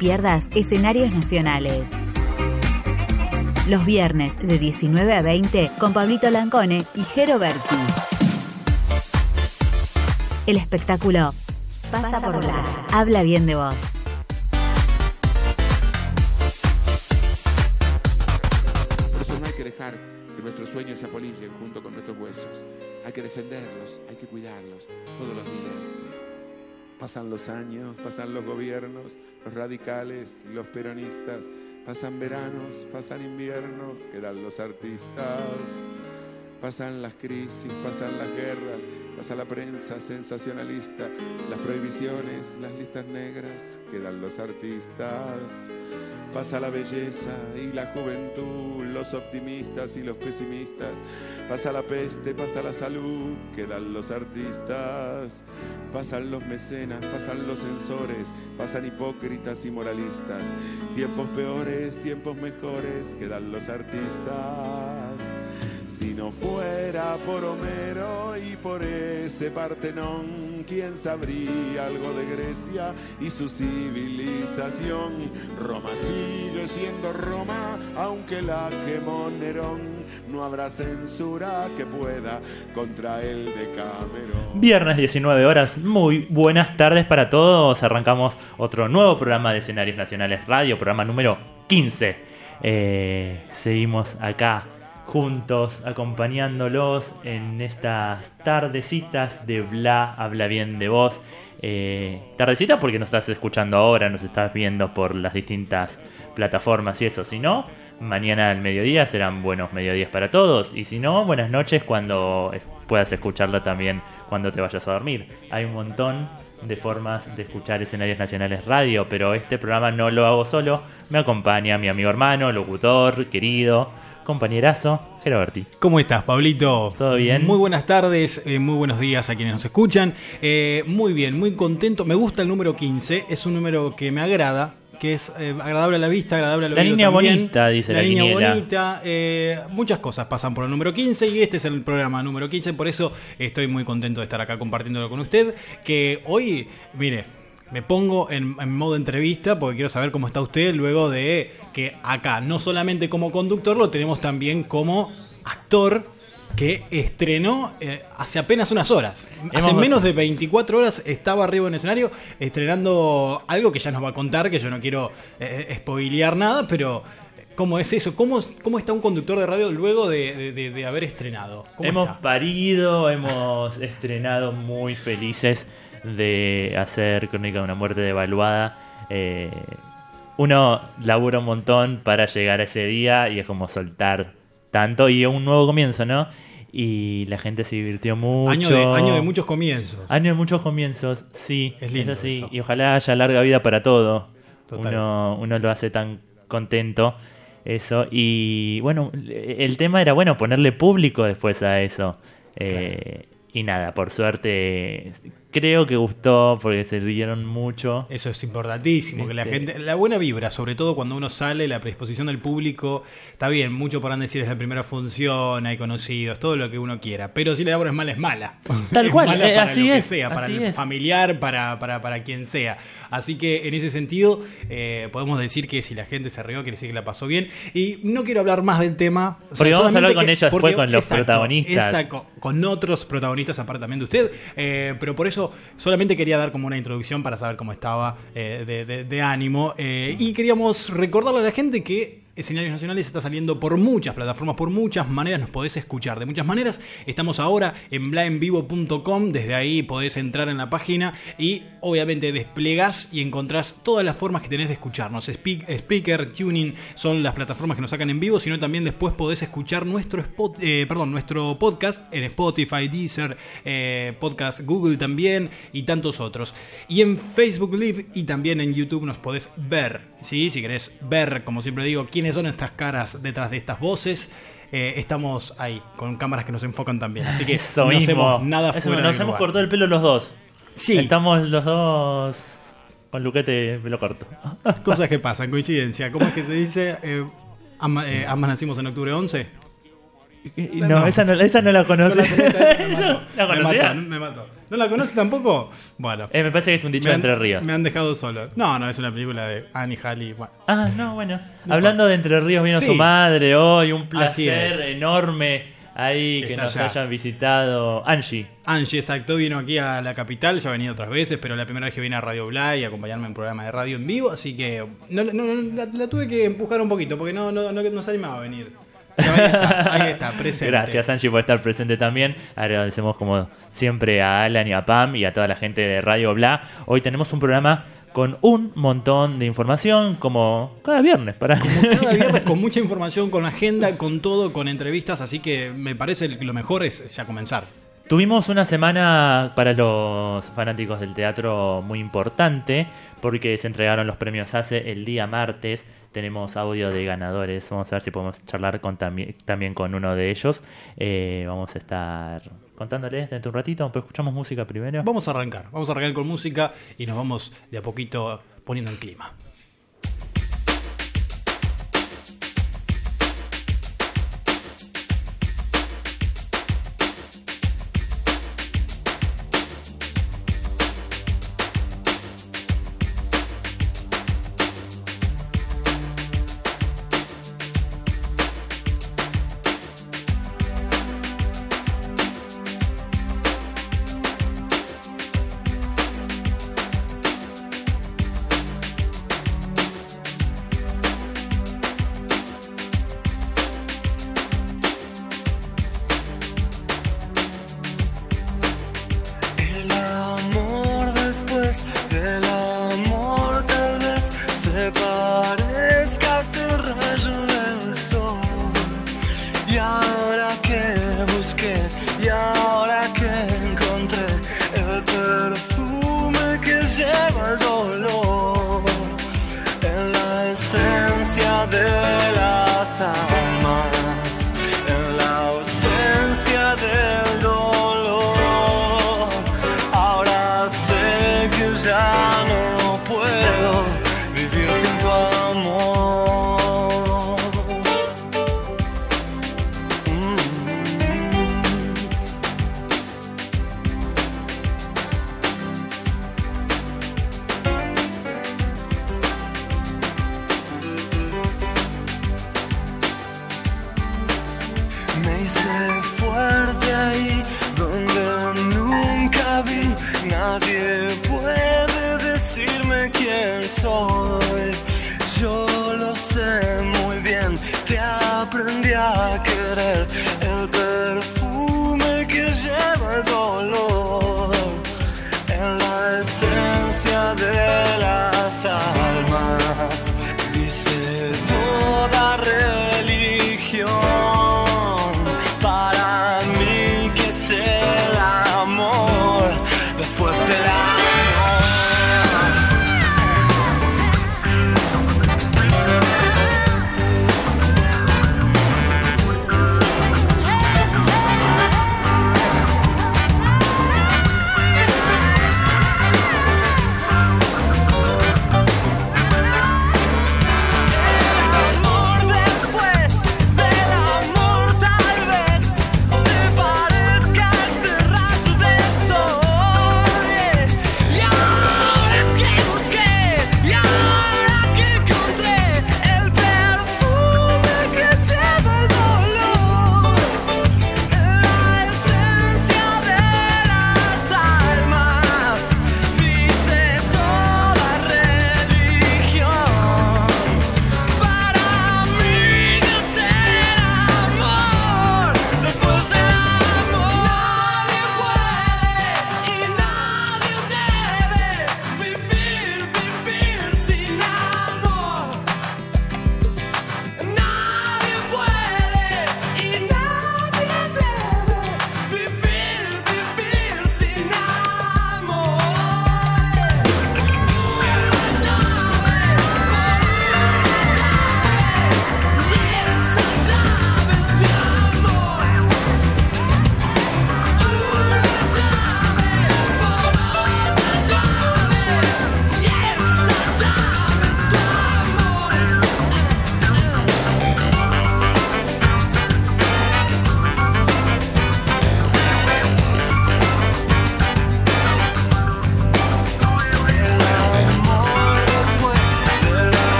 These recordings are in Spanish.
pierdas escenarios nacionales. Los viernes de 19 a 20 con Pablito Lancone y Jero Berti. El espectáculo pasa por la. Habla bien de vos. Por eso no hay que dejar que nuestros sueños se apolicen junto con nuestros huesos. Hay que defenderlos, hay que cuidarlos todos los días. Pasan los años, pasan los gobiernos, los radicales, los peronistas, pasan veranos, pasan inviernos, quedan los artistas, pasan las crisis, pasan las guerras, pasa la prensa sensacionalista, las prohibiciones, las listas negras, quedan los artistas. Pasa la belleza y la juventud, los optimistas y los pesimistas. Pasa la peste, pasa la salud, quedan los artistas. Pasan los mecenas, pasan los censores, pasan hipócritas y moralistas. Tiempos peores, tiempos mejores, quedan los artistas. Si no fuera por Homero y por ese Partenón, ¿quién sabría algo de Grecia y su civilización? Roma sigue siendo Roma, aunque la quemó Nerón. No habrá censura que pueda contra el Decamerón. Viernes 19 horas, muy buenas tardes para todos. Arrancamos otro nuevo programa de Escenarios Nacionales Radio, programa número 15. Eh, seguimos acá juntos, acompañándolos en estas tardecitas de Bla, habla bien de vos. Eh, tardecita porque nos estás escuchando ahora, nos estás viendo por las distintas plataformas y eso. Si no, mañana al mediodía serán buenos mediodías para todos. Y si no, buenas noches cuando puedas escucharlo también cuando te vayas a dormir. Hay un montón de formas de escuchar escenarios nacionales radio, pero este programa no lo hago solo. Me acompaña mi amigo hermano, locutor, querido compañerazo, Gerardi. ¿Cómo estás, Pablito? ¿Todo bien? Muy buenas tardes, eh, muy buenos días a quienes nos escuchan. Eh, muy bien, muy contento. Me gusta el número 15, es un número que me agrada, que es eh, agradable a la vista, agradable al La oído línea también. bonita, dice la línea quiniela. bonita. eh, muchas cosas pasan por el número 15 y este es el programa número 15, por eso estoy muy contento de estar acá compartiéndolo con usted. Que hoy, mire, me pongo en, en modo entrevista porque quiero saber cómo está usted luego de que acá, no solamente como conductor, lo tenemos también como actor que estrenó eh, hace apenas unas horas. Hace menos de 24 horas estaba arriba en el escenario estrenando algo que ya nos va a contar, que yo no quiero eh, spoilear nada, pero eh, ¿cómo es eso? ¿Cómo, cómo está un conductor de radio luego de, de- haber estrenado? ¿Cómo Hemos está? parido, hemos estrenado muy felices de hacer Crónica de una muerte devaluada. Eh, uno labura un montón para llegar a ese día y es como soltar tanto y un nuevo comienzo, ¿no? Y la gente se divirtió mucho. Año de, año de muchos comienzos. Año de muchos comienzos, sí, Es lindo así. eso. Y ojalá haya larga vida para todo. Total. Uno, uno lo hace tan contento, eso. Y bueno, el tema era, bueno, ponerle público después a eso. Eh, y nada, por suerte, creo que gustó porque se rieron mucho. Eso es importantísimo, que la Este- gente, la buena vibra, sobre todo cuando uno sale, la predisposición del público, está bien, mucho podrán decir es la primera función, hay conocidos, todo lo que uno quiera, pero si la obra es mala, es mala. Tal Es cual, mala eh, para así lo que es, sea, para el es. familiar, para, para, para quien sea. Así que en ese sentido, eh, podemos decir que si la gente se rió, quiere decir que la pasó bien. Y no quiero hablar más del tema. o sea, Porque vamos a hablar con que- ella después, con los protagonistas. Exacto, con otros protagonistas aparte también de usted. eh, pero por eso solamente quería dar como una introducción para saber cómo estaba eh, de, ánimo. eh, y queríamos recordarle a la gente que Escenarios Nacionales está saliendo por muchas plataformas, por muchas maneras nos podés escuchar. De muchas maneras, estamos ahora en blaenvivo.com, desde ahí podés entrar en la página y obviamente desplegás y encontrás todas las formas que tenés de escucharnos. Speak- Speaker, Tuning son las plataformas que nos sacan en vivo, sino también después podés escuchar nuestro, spot, eh, perdón, nuestro podcast en Spotify, Deezer, eh, Podcast Google también y tantos otros. Y en Facebook Live y también en YouTube nos podés ver, ¿sí? Si querés ver, como siempre digo, quiénes son estas caras detrás de estas voces. eh, estamos ahí, con cámaras que nos enfocan también. Así que Eso no mismo. hacemos nada Eso, fuera Nos hemos lugar. cortado el pelo los dos. Sí. Estamos los dos con luquete pelo corto. Cosas que pasan, coincidencia. ¿Cómo es que se dice? Eh, eh, ambas nacimos en octubre 11. No, Esa, no, esa no la conoce. No la me mató, me mató. ¿No la conoce tampoco? Bueno. Eh, me parece que es un dicho de han- Entre Ríos. Me han dejado solo. No, no, es una película de Annie Halley. Bueno, Ah, no, bueno. Hablando de Entre Ríos, vino Sí. su madre hoy. Un placer enorme ahí que Está nos allá. hayan visitado. Angie. Angie, exacto, vino aquí a la capital, ya ha venido otras veces, pero la primera vez que vine a Radio Blay y acompañarme en un programa de radio en vivo, así que no, no, no, la, la tuve que empujar un poquito porque no, no, no, no se animaba a venir. Ahí está, ahí está, presente. Gracias, Angie, por estar presente también. Agradecemos, como siempre, a Alan y a Pam y a toda la gente de Radio Bla. Hoy tenemos un programa con un montón de información, como cada viernes. Para... Cada viernes con mucha información, con agenda, con todo, con entrevistas, así que me parece que lo mejor es ya comenzar. Tuvimos una semana para los fanáticos del teatro muy importante porque se entregaron los premios ACE el día martes. Tenemos audio de ganadores. Vamos a ver si podemos charlar con también, también con uno de ellos. Eh, vamos a estar contándoles dentro de un ratito. Pero escuchamos música primero. Vamos a arrancar, vamos a arrancar con música y nos vamos de a poquito poniendo en clima. Sé que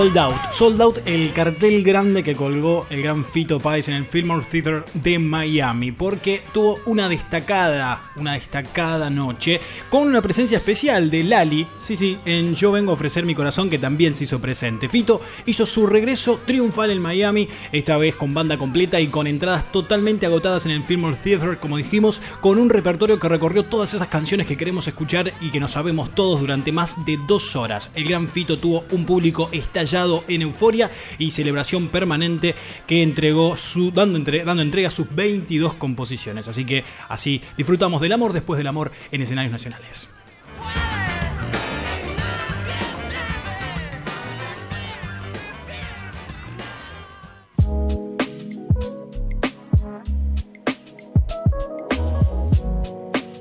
Sold Out. Sold Out, el cartel grande que colgó el gran Fito Páez en el Fillmore Theater de Miami, porque tuvo una destacada, una destacada noche con una presencia especial de Lali, sí, sí, en Yo Vengo a ofrecer mi corazón, que también se hizo presente. Fito hizo su regreso triunfal en Miami, esta vez con banda completa y con entradas totalmente agotadas en el Fillmore Theater, como dijimos, con un repertorio que recorrió todas esas canciones que queremos escuchar y que no sabemos todos durante más de dos horas. El gran Fito tuvo un público estallado en euforia y celebración permanente que entregó su, dando, entre- dando entrega a sus 22 composiciones. Así que así disfrutamos del amor después del amor en escenarios nacionales.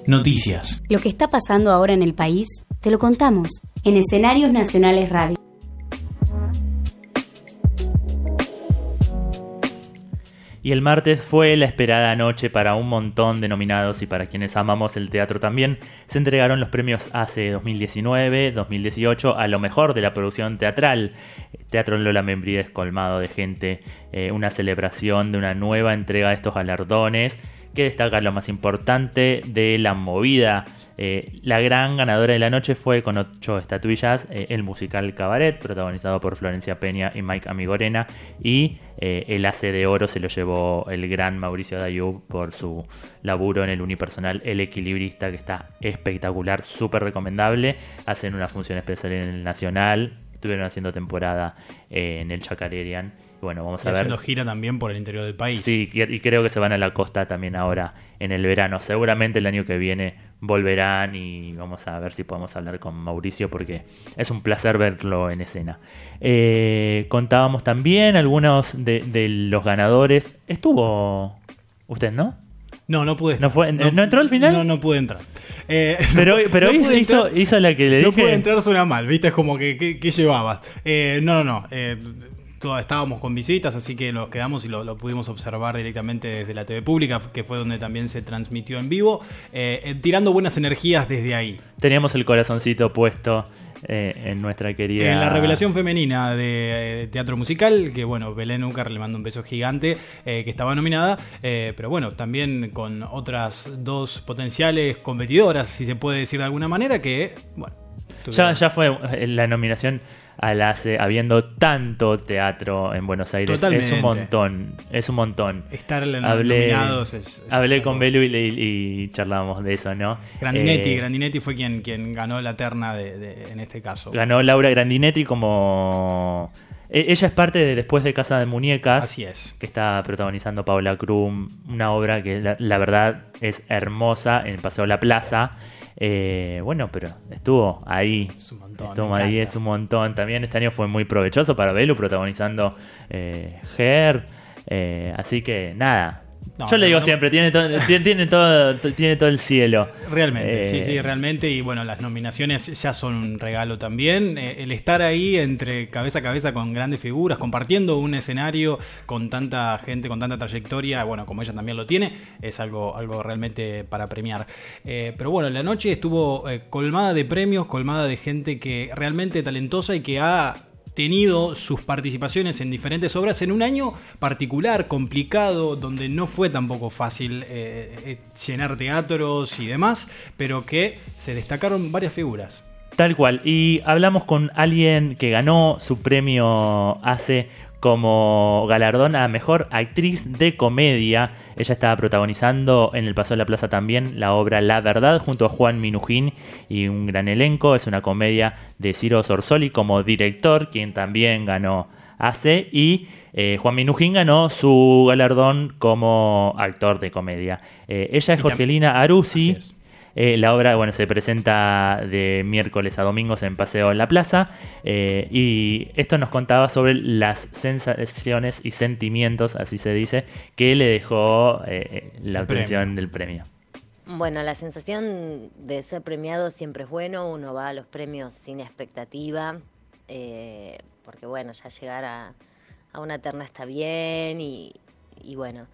Noticias. Lo que está pasando ahora en el país, te lo contamos en Escenarios Nacionales Radio. Y el martes fue la esperada noche para un montón de nominados y para quienes amamos el teatro también. Se entregaron los premios ACE 2019, 2018 a lo mejor de la producción teatral. Teatro Lola Membríes colmado de gente, eh, una celebración de una nueva entrega de estos galardones que destaca lo más importante de la movida. Eh, la gran ganadora de la noche fue con ocho estatuillas eh, el musical Cabaret, protagonizado por Florencia Peña y Mike Amigorena, y eh, el Ace de Oro se lo llevó el gran Mauricio Dayub por su laburo en el unipersonal El Equilibrista, que está espectacular, súper recomendable. Hacen una función especial en el Nacional, estuvieron haciendo temporada en el Chacarerian. Bueno, vamos Y a ver. haciendo gira también por el interior del país. Sí, y creo que se van a la costa también ahora en el verano. Seguramente el año que viene volverán y vamos a ver si podemos hablar con Mauricio porque es un placer verlo en escena. Eh, contábamos también algunos de, de los ganadores. Estuvo usted, ¿no? No, no pude. ¿No fue- no entró al final? No, no pude entrar. Eh, Pero, no- pero no hizo, hizo, la que le No dije. pude entrar, suena mal, ¿viste? Es como que, ¿qué, qué llevabas? Eh, no, no, no. Estábamos con visitas, así que nos quedamos y lo, lo pudimos observar directamente desde la TV pública, que fue donde también se transmitió en vivo, eh, eh, tirando buenas energías desde ahí. Teníamos el corazoncito puesto eh, en nuestra querida. En la revelación femenina de eh, teatro musical, que bueno, Belén Úcar le mando un beso gigante, eh, que estaba nominada, pero bueno, también con otras dos potenciales competidoras, si se puede decir de alguna manera, que, bueno. Ya, tuvieron- ya fue la nominación al ACE, habiendo tanto teatro en Buenos Aires. Es un montón, es un montón. Estar en- Hablé, es- es hablé con Belu y, y- y charlábamos de eso, ¿no? Grandinetti, Eh, Grandinetti fue quien, quien ganó la terna de, de- en este caso. Ganó Laura Grandinetti como... e- Ella es parte de Después de Casa de Muñecas. Así es. que está protagonizando Paula Krum, una obra que la, la verdad es hermosa en el Paseo La Plaza. Eh, bueno, pero estuvo ahí. Es un montón, Estuvo ahí, es un montón. También este año fue muy provechoso para Belu protagonizando eh, Her. Eh, así que nada. No, Yo le digo no. siempre, tiene todo, tiene, todo, tiene todo el cielo. Realmente, sí, Eh, sí, realmente. Y bueno, las nominaciones ya son un regalo también. Eh, el estar ahí entre cabeza a cabeza con grandes figuras, compartiendo un escenario con tanta gente, con tanta trayectoria, bueno, como ella también lo tiene, es algo, algo realmente para premiar. Eh, pero bueno, la noche estuvo eh, colmada de premios, colmada de gente que realmente talentosa y que ha tenido sus participaciones en diferentes obras en un año particular, complicado, donde no fue tampoco fácil eh, eh, llenar teatros y demás, pero que se destacaron varias figuras. Tal cual. Y hablamos con alguien que ganó su premio hace como galardón a mejor actriz de comedia. Ella estaba protagonizando en el Paso de la Plaza también la obra La Verdad junto a Juan Minujín y un gran elenco. Es una comedia de Ciro Sorsoli como director, quien también ganó hace y eh, Juan Minujín ganó su galardón como actor de comedia. Eh, ella es Jorgelina Arusi. Eh, la obra bueno, se presenta de miércoles a domingos en Paseo en la Plaza eh, y esto nos contaba sobre las sensaciones y sentimientos, así se dice, que le dejó eh, la obtención premio. del premio. Bueno, la sensación de ser premiado siempre es bueno, uno va a los premios sin expectativa, eh, porque bueno, ya llegar a, a una terna está bien y, y bueno,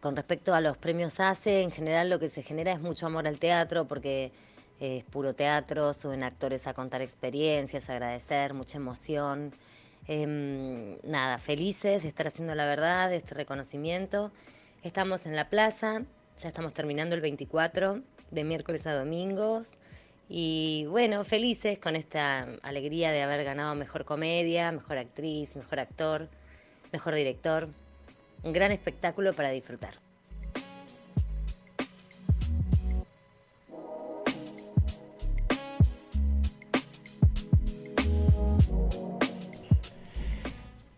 con respecto a los premios ACE, en general lo que se genera es mucho amor al teatro, porque es puro teatro, suben actores a contar experiencias, a agradecer, mucha emoción. Em, nada, felices de estar haciendo la verdad, de este reconocimiento. Estamos en la plaza, ya estamos terminando el 24, de miércoles a domingos. Y bueno, felices con esta alegría de haber ganado mejor comedia, mejor actriz, mejor actor, mejor director. Un gran espectáculo para disfrutar.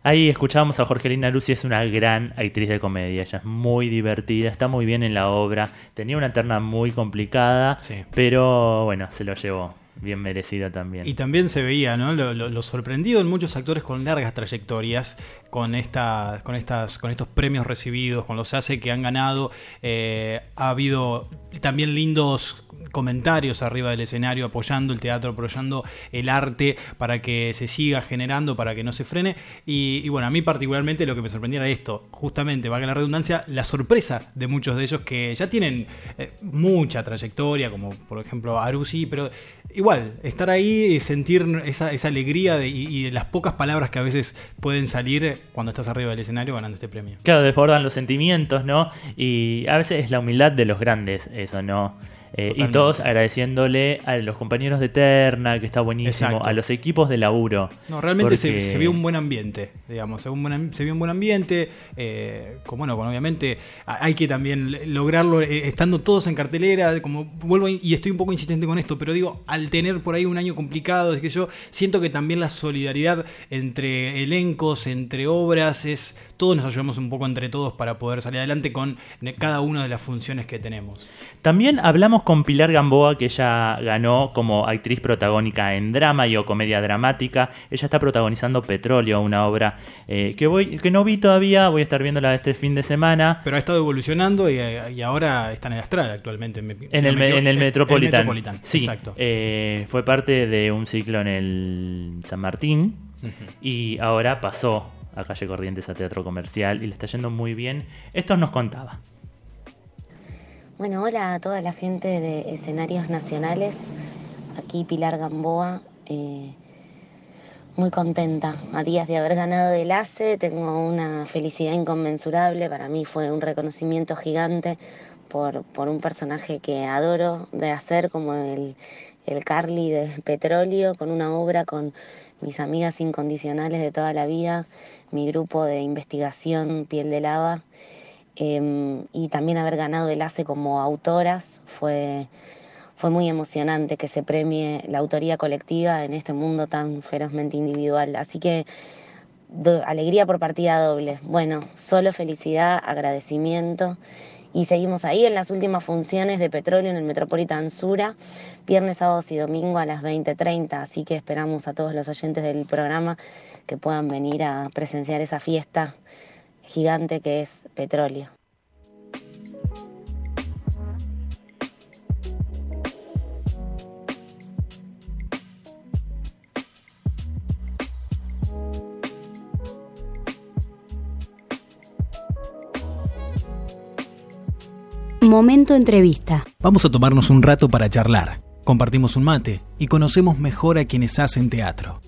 Ahí escuchábamos a Jorgelina Lucy, es una gran actriz de comedia, ella es muy divertida, está muy bien en la obra, tenía una terna muy complicada, Sí. pero bueno, se lo llevó, bien merecido también. Y también se veía, ¿no? Lo, lo- sorprendido en muchos actores con largas trayectorias, con estas, con estas, con estos premios recibidos, con los hace que han ganado. Eh, ha habido también lindos comentarios arriba del escenario apoyando el teatro, apoyando el arte para que se siga generando, para que no se frene. Y, y bueno, a mí particularmente lo que me sorprendía era esto, justamente, valga la redundancia, la sorpresa de muchos de ellos que ya tienen eh, mucha trayectoria, como por ejemplo Arusi, pero igual, estar ahí y sentir esa, esa alegría de- y, y las pocas palabras que a veces pueden salir cuando estás arriba del escenario ganando este premio. Claro, desbordan los sentimientos, ¿no? Y a veces es la humildad de los grandes, eso, ¿no? Eh, y todos agradeciéndole a los compañeros de Terna, que está buenísimo, Exacto. a los equipos de laburo. No, realmente se, porque- se vio un buen ambiente, digamos, se vio un buen, am- se vio un buen ambiente, eh, como bueno, con obviamente hay que también lograrlo eh, estando todos en cartelera, como vuelvo y estoy un poco insistente con esto, pero digo, al tener por ahí un año complicado, es que yo siento que también la solidaridad entre elencos, entre obras, es todos nos ayudamos un poco entre todos para poder salir adelante con cada una de las funciones que tenemos. También hablamos con Pilar Gamboa, que ella ganó como actriz protagónica en drama y o comedia dramática. Ella está protagonizando Petróleo, una obra eh, que voy que no vi todavía, voy a estar viéndola este fin de semana. Pero ha estado evolucionando y, y ahora está en el Astral actualmente. si En no el, me me- equivoco, en el Metropolitan. Metropolitan, Sí, exacto. eh, fue parte de un ciclo en el San Martín y ahora pasó a Calle Corrientes a Teatro Comercial y le está yendo muy bien. Esto nos contaba. Bueno, hola a toda la gente de escenarios nacionales. Aquí Pilar Gamboa, eh, muy contenta. A días de haber ganado el ACE, tengo una felicidad inconmensurable. Para mí fue un reconocimiento gigante por, por un personaje que adoro de hacer, como el, el Carly de Petróleo, con una obra con mis amigas incondicionales de toda la vida, mi grupo de investigación Piel de Lava. Eh, y también haber ganado el ACE como autoras fue, fue muy emocionante que se premie la autoría colectiva en este mundo tan ferozmente individual. Así que alegría por partida doble. Bueno, solo felicidad, agradecimiento. Y seguimos ahí en las últimas funciones de Petróleo en el Metropolitan Sura, viernes, sábados y domingo a las 20.30. Así que esperamos a todos los oyentes del programa que puedan venir a presenciar esa fiesta gigante que es petróleo. Momento entrevista. Vamos a tomarnos un rato para charlar. Compartimos un mate y conocemos mejor a quienes hacen teatro.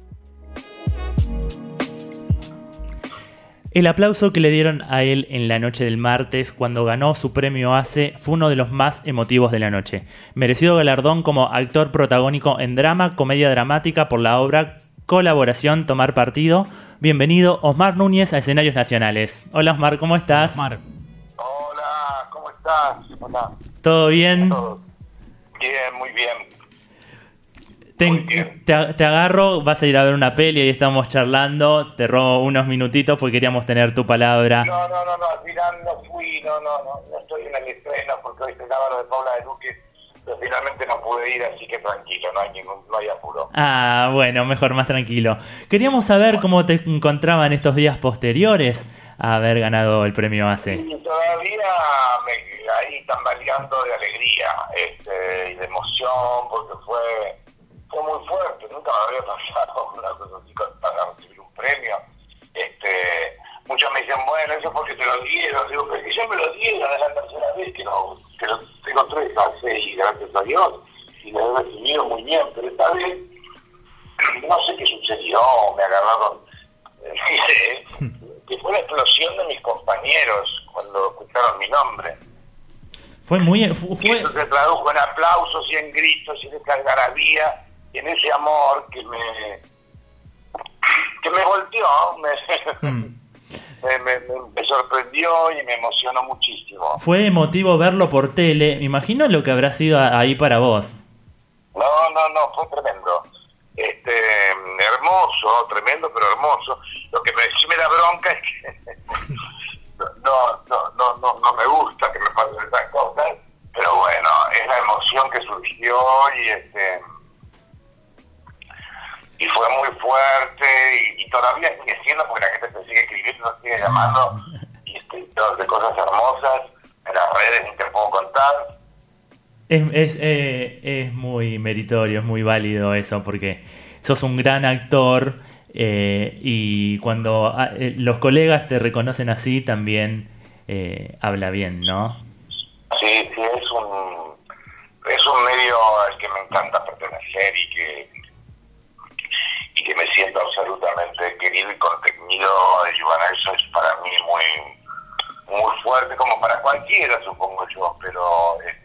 El aplauso que le dieron a él en la noche del martes cuando ganó su premio ACE fue uno de los más emotivos de la noche. Merecido galardón como actor protagónico en drama, comedia dramática por la obra Colaboración Tomar Partido. Bienvenido Osmar Núñez a Escenarios Nacionales. Hola Osmar, ¿cómo estás? Mar, Hola, ¿cómo estás? Hola, ¿Todo bien? Bien, muy bien. Te, agarro, vas a ir a ver una peli y estamos charlando. Te robo unos minutitos porque queríamos tener tu palabra. No, no, no, no, al final no fui, no, no, no, no estoy en el estreno porque hoy se acaba lo de Paula de Duque, pero finalmente no pude ir, así que tranquilo, no hay ningún, no hay apuro. Ah, bueno, mejor, más tranquilo. Queríamos saber cómo te encontraban estos días posteriores haber ganado el premio ACE. Y todavía me, ahí tambaleando de alegría este, y de emoción porque fue, fue muy fuerte, nunca me había pasado una cosa así para recibir un premio. Este, muchos me dicen, bueno, eso es porque te lo dieron, digo, pero que ya me lo dieron, es la tercera vez que lo, que lo tengo tres y gracias a Dios, y lo he recibido muy bien, pero esta vez no sé qué sucedió, me agarraron él, que fue la explosión de mis compañeros cuando escucharon mi nombre. Fue muy... Y Fue, eso se tradujo en aplausos y en gritos y en esa algarabía y en ese amor que me que me volteó, me, Mm. me, me- me- me sorprendió y me emocionó muchísimo. fue emotivo verlo por tele. Me imagino lo que habrá sido ahí para vos. No, no, no, fue tremendo. Este, hermoso, tremendo, pero hermoso. Lo que me, sí me da bronca es que no, no, no, no, no me gusta que me pasen esas cosas, pero bueno, es la emoción que surgió y este y fue muy fuerte y, todavía sigue siendo porque la gente te sigue escribiendo, te sigue llamando y este, de cosas hermosas en las redes ni te puedo contar. Es, es, eh, es muy meritorio, es muy válido eso, porque sos un gran actor eh, y cuando ah, eh, los colegas te reconocen así también habla bien, ¿no? Sí, sí, es un, es un medio al que me encanta pertenecer y que, y que me siento absolutamente querido y contenido. Bueno, eso es para mí muy, muy fuerte, como para cualquiera, supongo yo, pero este,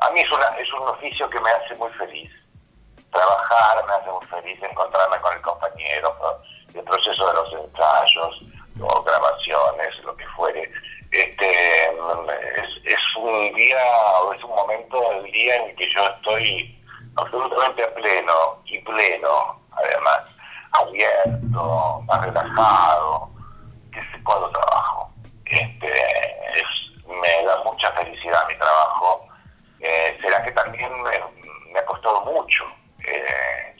a mí es, una, es un oficio que me hace muy feliz. Trabajar me hace muy feliz, encontrarme con el compañero, el proceso de los ensayos, o grabaciones, lo que fuere. Este, es, es un día, o es un momento del día en que yo estoy absolutamente a pleno, y pleno, además, abierto, más relajado, que sé cuando trabajo. Este, es, me da mucha felicidad mi trabajo. Me, me ha costado mucho. Eh,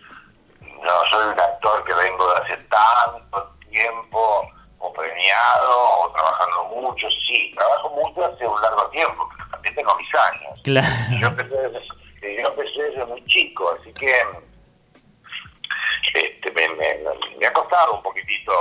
no soy un actor que vengo de hace tanto tiempo o premiado o trabajando mucho. Sí, trabajo mucho hace un largo tiempo, pero también tengo mis años. Claro. Yo empecé desde, yo empecé desde muy chico, así que este, me, me- me ha costado un poquitito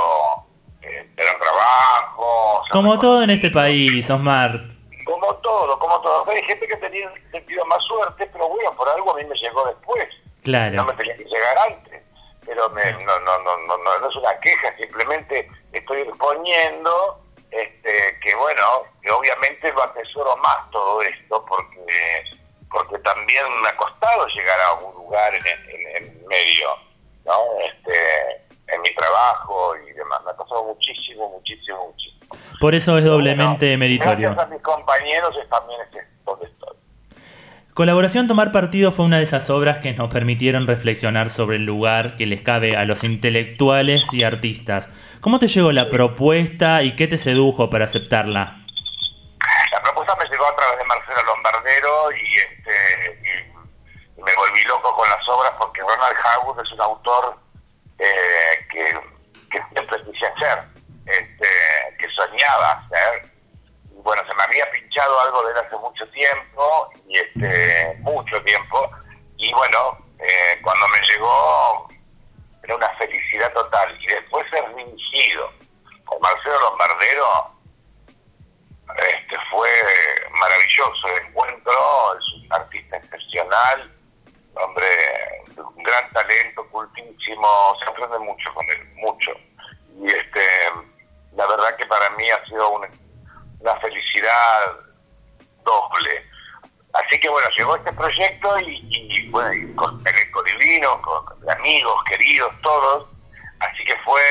eh, tener trabajo. Como todo en este país, Osmar. Como todo, como todo. Hay gente que tenía sentido más suerte, pero bueno, por algo a mí me llegó después. No Claro. me tenía que llegar antes. Pero me- no, no, no, no, no, no es una queja, simplemente estoy exponiendo este, que, bueno, que obviamente lo atesoro más todo esto porque porque también me ha costado llegar a algún lugar en, en, en medio, ¿no? Este, en mi trabajo y demás. Me ha costado muchísimo, muchísimo, muchísimo. Por eso es doblemente Bueno, meritorio. Gracias a mis compañeros es también es donde estoy. Colaboración Tomar Partido fue una de esas obras que nos permitieron reflexionar sobre el lugar que les cabe a los intelectuales y artistas. ¿Cómo te llegó la propuesta y qué te sedujo para aceptarla? La propuesta me llegó a través de Marcelo Lombardero y, este, y me volví loco con las obras porque Ronald Howard es un autor eh, que, que siempre quise hacer, este, que soñaba hacer. Y bueno, se me había pinchado algo de él hace mucho tiempo, y este, mucho tiempo, y bueno, eh, cuando me llegó era una felicidad total. Y después ser dirigido por Marcelo Lombardero, este fue maravilloso el encuentro, es un artista excepcional, hombre un gran talento, cultísimo, se aprende mucho con él, mucho. Y este la verdad que para mí ha sido una, una felicidad doble. Así que bueno, llegó este proyecto y, y, bueno, y con divino, con, con amigos, queridos, todos. Así que fue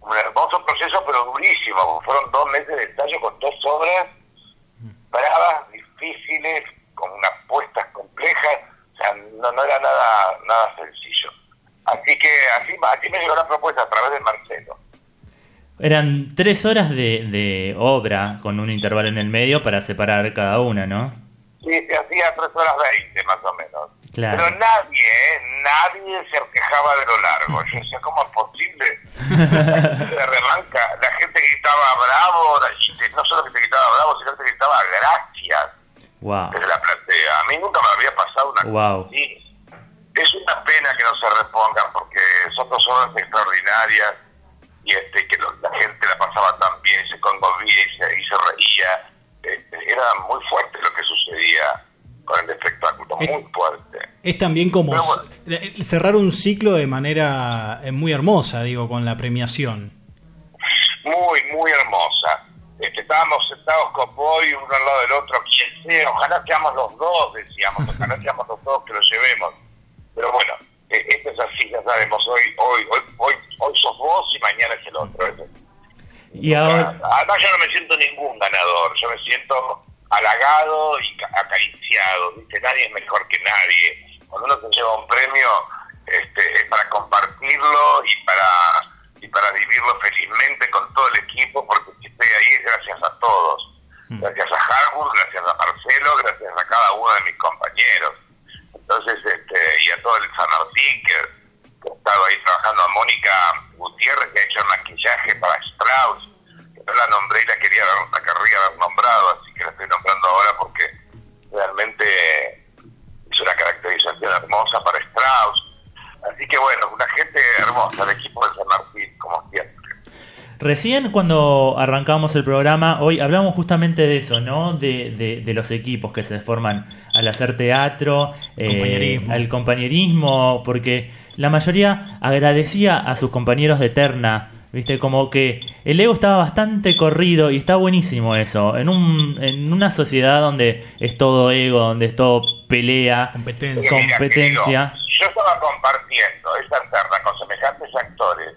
un hermoso proceso, pero durísimo. Fueron dos meses de ensayo con dos obras bravas, difíciles, con unas puestas complejas. O sea, no, no era nada nada sencillo. Así que así, así me llegó la propuesta a través de Marcelo. Eran tres horas de, de obra con un intervalo en el medio para separar cada una, ¿no? Sí, se hacía tres horas veinte más o menos. Claro. Pero nadie, ¿eh? nadie se quejaba de lo largo. Yo decía, ¿cómo es posible? se. La gente gritaba bravo, la gente, no solo que te gritaba bravo, sino que te gritaba gracias Wow. desde la platea. A mí nunca me había pasado una Wow. cosa así. Es una pena que no se repongan porque son dos obras extraordinarias y este que lo- la gente la pasaba tan bien, se conmovía y se, y se reía. Este, era muy fuerte lo que sucedía con el espectáculo, Eh, muy fuerte. Es también como bueno. eh, cerrar un ciclo de manera eh, muy hermosa, digo, con la premiación. Muy, muy hermosa. Este, estábamos sentados con Boy, uno al lado del otro, quien sea, ojalá seamos los dos, decíamos, ojalá seamos los dos que lo llevemos. Pero bueno, eh, esto es así, ya sabemos, hoy, hoy, hoy, hoy, hoy sos vos y mañana es el otro. Eso. Y ahora, Además yo no me siento ningún ganador, yo me siento halagado y ca- acariciado, ¿viste? nadie es mejor que nadie. Cuando uno se lleva un premio este, es para compartirlo y para y para vivirlo felizmente con todo el equipo, porque si estoy ahí es gracias a todos. Gracias a Harwood, gracias a Marcelo, gracias a cada uno de mis compañeros. Entonces, este, y a todo el San Martín que, ha estado ahí trabajando, a Mónica Gutiérrez que ha hecho el maquillaje para Strauss, que no la nombré y la quería la querría haber nombrado, así que la estoy nombrando ahora porque realmente es una caracterización hermosa para Strauss. Así que bueno, una gente hermosa, el equipo de San Martín, como siempre. Recién cuando arrancamos el programa, hoy hablamos justamente de eso, ¿no? De los equipos que se forman al hacer teatro, eh, Compañerismo. al compañerismo, porque la mayoría agradecía a sus compañeros de terna, ¿viste? Como que el ego estaba bastante corrido y está buenísimo eso. En, un, en una sociedad donde es todo ego, donde es todo pelea, Competencia. Mira, competencia. querido, yo estaba compartiendo esa terna con semejantes actores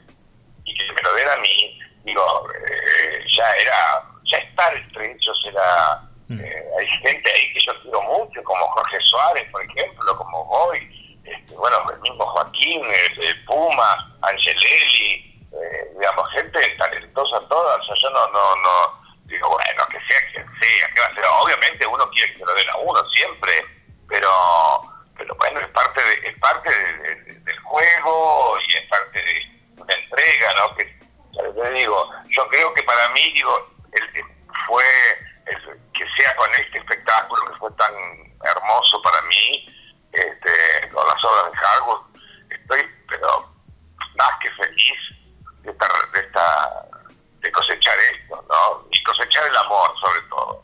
y que me lo den a mí, digo, eh, ya era, ya estar entre ellos era, eh, hay gente ahí que yo quiero mucho, como Jorge Suárez, por ejemplo, como Boy, este, bueno, el mismo Joaquín, el Puma, Angelelli, eh, digamos, gente talentosa toda, o sea, yo no, no, no, digo, bueno, que sea quien sea, que va a ser, obviamente uno quiere que se lo den a uno siempre, pero pero bueno es parte de- de- del juego y es parte de una entrega no que ya te digo yo creo que para mí digo el, el- fue el- que sea con este espectáculo que fue tan hermoso para mí este con las obras de Harwood estoy pero más que feliz de esta, de esta de cosechar esto no y cosechar el amor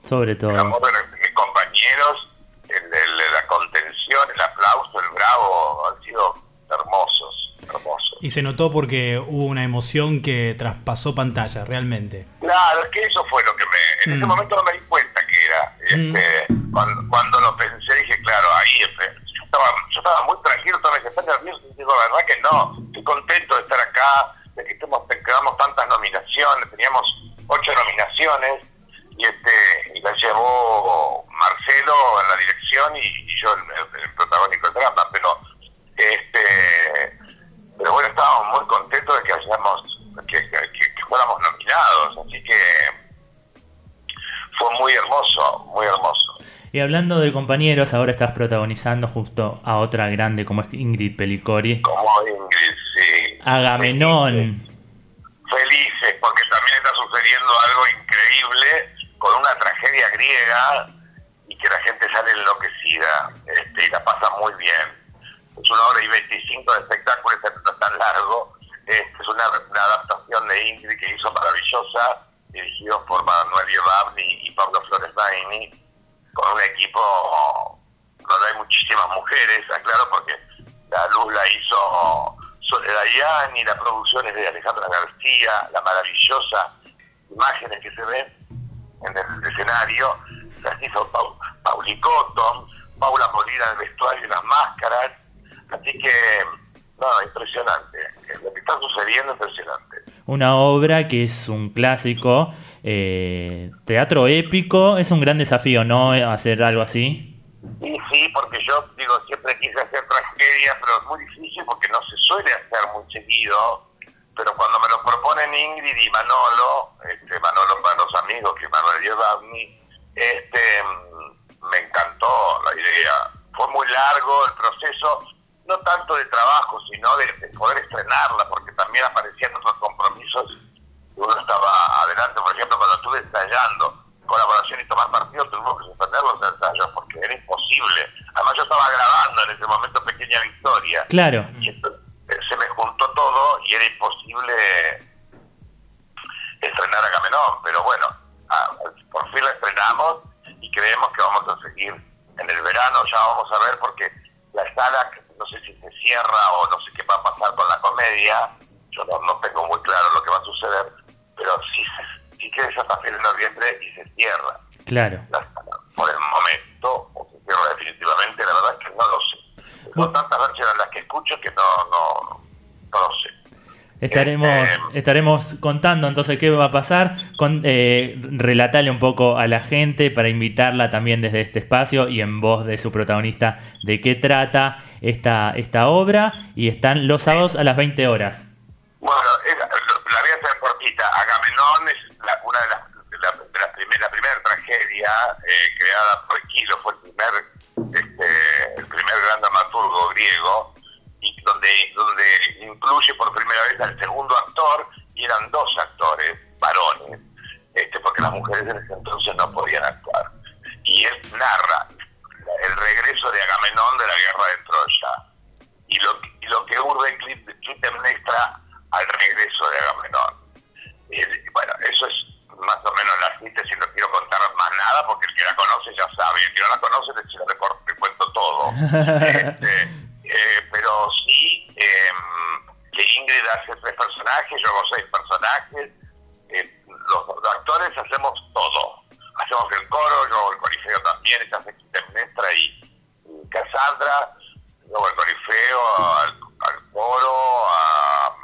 sobre todo los- de mis compañeros, el, el- la contención, el aplauso, el bravo, han sido hermosos, hermosos. Y se notó porque hubo una emoción que traspasó pantalla, realmente. Claro, es que eso fue lo que me... En ese Mm. momento no me di cuenta que era. Este, cuando, cuando lo pensé dije, claro, ahí este, yo estaba, yo estaba muy tranquilo, estaba ¿estás nervioso? Y digo, la verdad que no, estoy contento de estar acá, de que estemos, que tengamos tantas nominaciones, teníamos ocho nominaciones, y este y la llevó Marcelo en la dirección y, y yo el, el- el protagónico del drama, pero este pero bueno estábamos muy contentos de que hayamos que, que, que- que fuéramos nominados, así que fue muy hermoso, muy hermoso. Y hablando de compañeros, ahora estás protagonizando justo a otra grande como es Ingrid Pelicori. Como Ingrid, sí. Agamenón. Felices, porque también está sucediendo algo increíble con una tragedia griega y que la gente sale enloquecida este, y la pasa muy bien. Es una hora y 25 de espectáculo, este no es tan largo. Este, es una, una adaptación de Ingrid que hizo maravillosa, dirigido por Manuel Iobabni y Pablo Flores Baini, con un equipo donde hay muchísimas mujeres, aclaro, porque la luz la hizo Soledad y la producción es de Alejandra García, la maravillosa imágenes que se ven en el escenario, las hizo Pau, Pauli Cotton, Paula Molina en el vestuario y las máscaras, así que, no, impresionante, lo que está sucediendo es impresionante. Una obra que es un clásico. Eh, teatro épico. Es un gran desafío, ¿no? Hacer algo así. Y sí, porque yo digo, siempre quise hacer tragedia, pero es muy difícil porque no se suele hacer muy seguido. Pero cuando me lo proponen Ingrid y Manolo, este, Manolo para los amigos, que Manuel Diodavni, este, mm, me encantó la idea. Fue muy largo el proceso, no tanto de trabajo, sino de poder estrenarla, porque también aparecían otros compromisos. Uno estaba adelante, por ejemplo, cuando estuve ensayando colaboración y tomar partido, tuvimos que suspender los ensayos porque era imposible. Además, yo estaba grabando en ese momento Pequeña Victoria. Claro. Y entonces, eh, se me juntó todo y era imposible estrenar a Agamenón, pero bueno, ah, por fin la estrenamos y creemos que vamos a seguir en el verano, ya vamos a ver porque la sala no sé si se cierra o no sé qué va a pasar con la comedia, yo no, no tengo muy claro lo que va a suceder, pero sí, se- sí que es hasta fin de noviembre y se cierra. Claro. La. Por el momento, o se cierra definitivamente, la verdad es que no lo sé. Son tantas versiones las que escucho que no, no, no lo sé. Estaremos, Este- estaremos contando entonces qué va a pasar. Con, eh, relatale un poco a la gente para invitarla también desde este espacio y en voz de su protagonista de qué trata esta, esta obra. Y están los sábados a las 20 horas. Bueno, es- lo- la voy a hacer cortita. Agamenón es la, una de las, de la, de las primer- la primera eh, creada por Esquilo, fue el primer, este, el primer gran dramaturgo griego, y donde, donde incluye por primera vez al segundo actor, y eran dos actores, varones, este, porque las mujeres en ese entonces no podían actuar. Y él narra el regreso de Agamenón de la guerra de Troya y lo, y lo que urbe Clit- Clitemnestra al regreso de Agamenón. Bueno, eso es más o menos la síntesis, no quiero contar más nada porque el que la conoce ya sabe, el que no la conoce le, cuento todo. Este, eh, pero sí, eh, que Ingrid hace tres personajes, yo hago seis personajes, eh, los, los actores hacemos todo. Hacemos el coro, yo hago el corifeo también, ella hace Clitemnestra y, y Cassandra, luego el corifeo, al, al coro, a,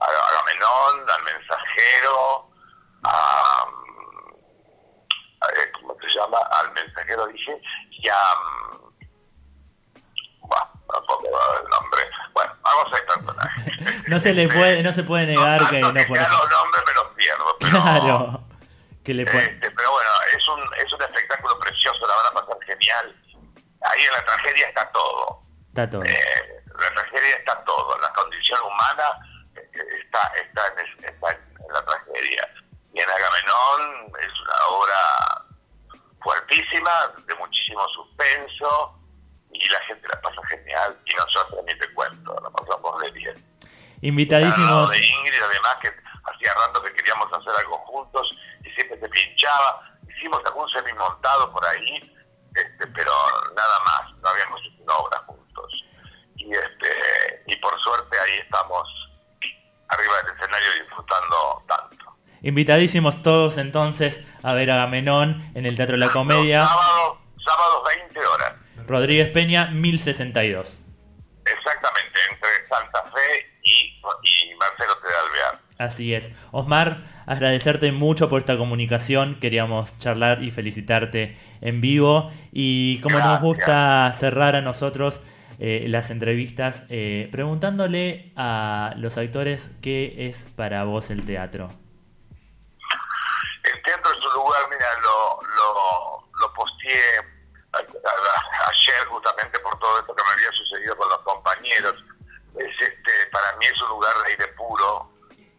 a Agamenón, al mensajero, a, a- eh, ¿cómo se llama? Al mensajero dije, y a bueno, tampoco el nombre. Bueno, hago seis personajes. No se le puede, no se puede negar que no que por ya eso. los nombres me los pierdo, pero, Claro. Que le puede. este, pero bueno, es un, es un espectáculo precioso, la van a pasar genial. Ahí en la tragedia está todo. Está todo. Eh, la tragedia está todo, la condición humana eh, está, está, en, es- está en la tragedia. Y en Agamenón es una obra fuertísima, de muchísimo suspenso, y la gente la pasa genial, y nosotros ni te cuento, la pasamos de bien. Invitadísimos. de Ingrid, además, que hacía rato que queríamos hacer algo juntos, y siempre se pinchaba, hicimos algún semi-montado por ahí, este, pero nada más, no habíamos hecho una obra juntos. Y, este, y por suerte ahí estamos arriba del escenario disfrutando tanto. Invitadísimos todos entonces a ver a Agamenón en el Teatro de la Comedia. Sábado, sábado 20 horas, Rodríguez Peña, 1062. exactamente, entre Santa Fe y, y Marcelo T. de Alvear. Así es. Osmar, agradecerte mucho por esta comunicación. Queríamos charlar y felicitarte en vivo. Y como nos gusta cerrar a nosotros eh, las entrevistas, eh, preguntándole a los actores qué es para vos el teatro. El teatro es un lugar, mira, lo, lo, lo posteé ayer justamente por todo esto que me había sucedido con los compañeros. Es este, para mí es un lugar de aire puro,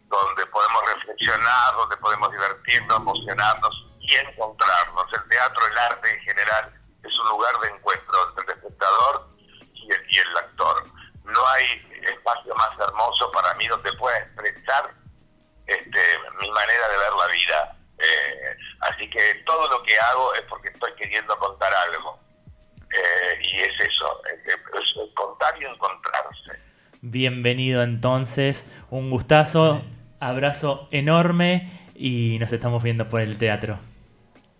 donde podemos reflexionar, donde podemos divertirnos, emocionarnos y encontrarnos. El teatro, el arte en general, es un lugar de encuentro entre el espectador y el, y el actor. No hay espacio más hermoso para mí donde pueda expresar este, mi manera de ver la vida. Eh, así que todo lo que hago es porque estoy queriendo contar algo. Eh, y es eso, es, es contar y encontrarse. Bienvenido entonces, un gustazo, abrazo enorme y nos estamos viendo por el teatro.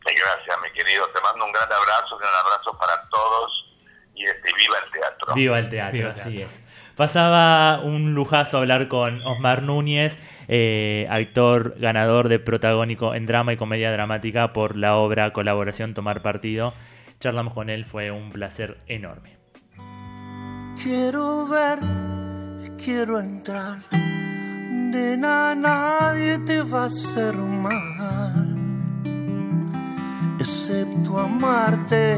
Gracias, mi querido. Te mando un gran abrazo, un gran abrazo para todos y este, viva el teatro. Viva el teatro, Viva el así teatro. es. Pasaba un lujazo hablar con Osmar Núñez, eh, actor ganador de protagónico en drama y comedia dramática por la obra Colaboración Tomar Partido. Charlamos con él, fue un placer enorme. Quiero ver, quiero entrar. Nena, nadie te va a hacer mal, excepto amarte.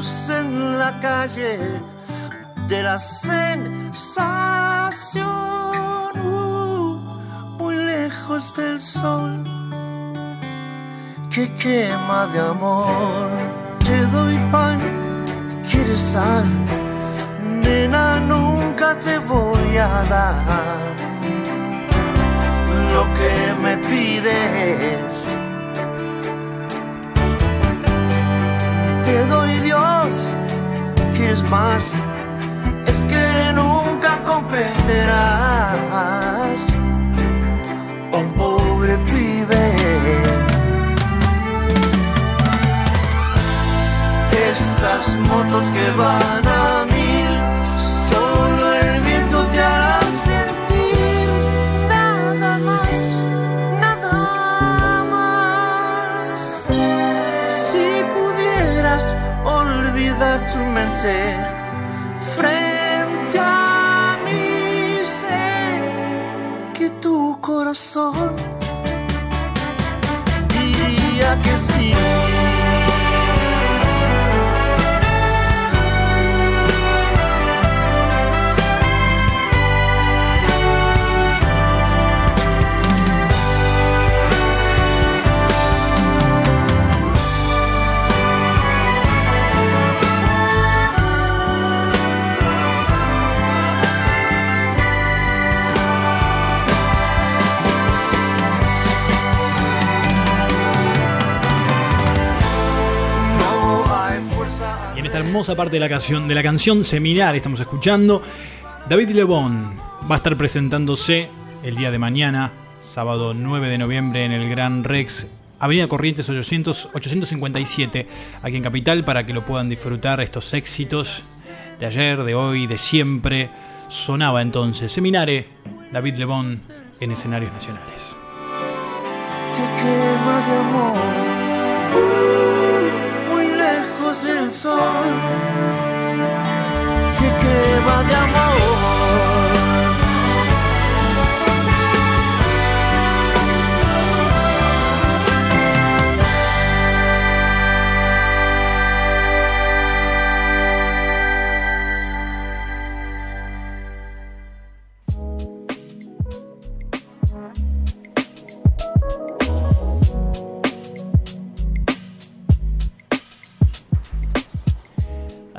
estamos la calle de la sensación, uh, muy lejos del sol que quema de amor. Te doy pan, quieres sal, nena, nunca te voy a dar lo que me pides. Te doy Dios, quieres más, es que nunca comprenderás a un pobre pibe. Esas motos que van a parte de la canción, de la canción Seminar estamos escuchando, David Lebón va a estar presentándose el día de mañana, sábado 9 de noviembre, en el Gran Rex, Avenida Corrientes 800, 857, aquí en Capital, para que lo puedan disfrutar estos éxitos de ayer, de hoy, de siempre. Sonaba entonces Seminare, David Lebón en escenarios nacionales. Sol, que quema de amor.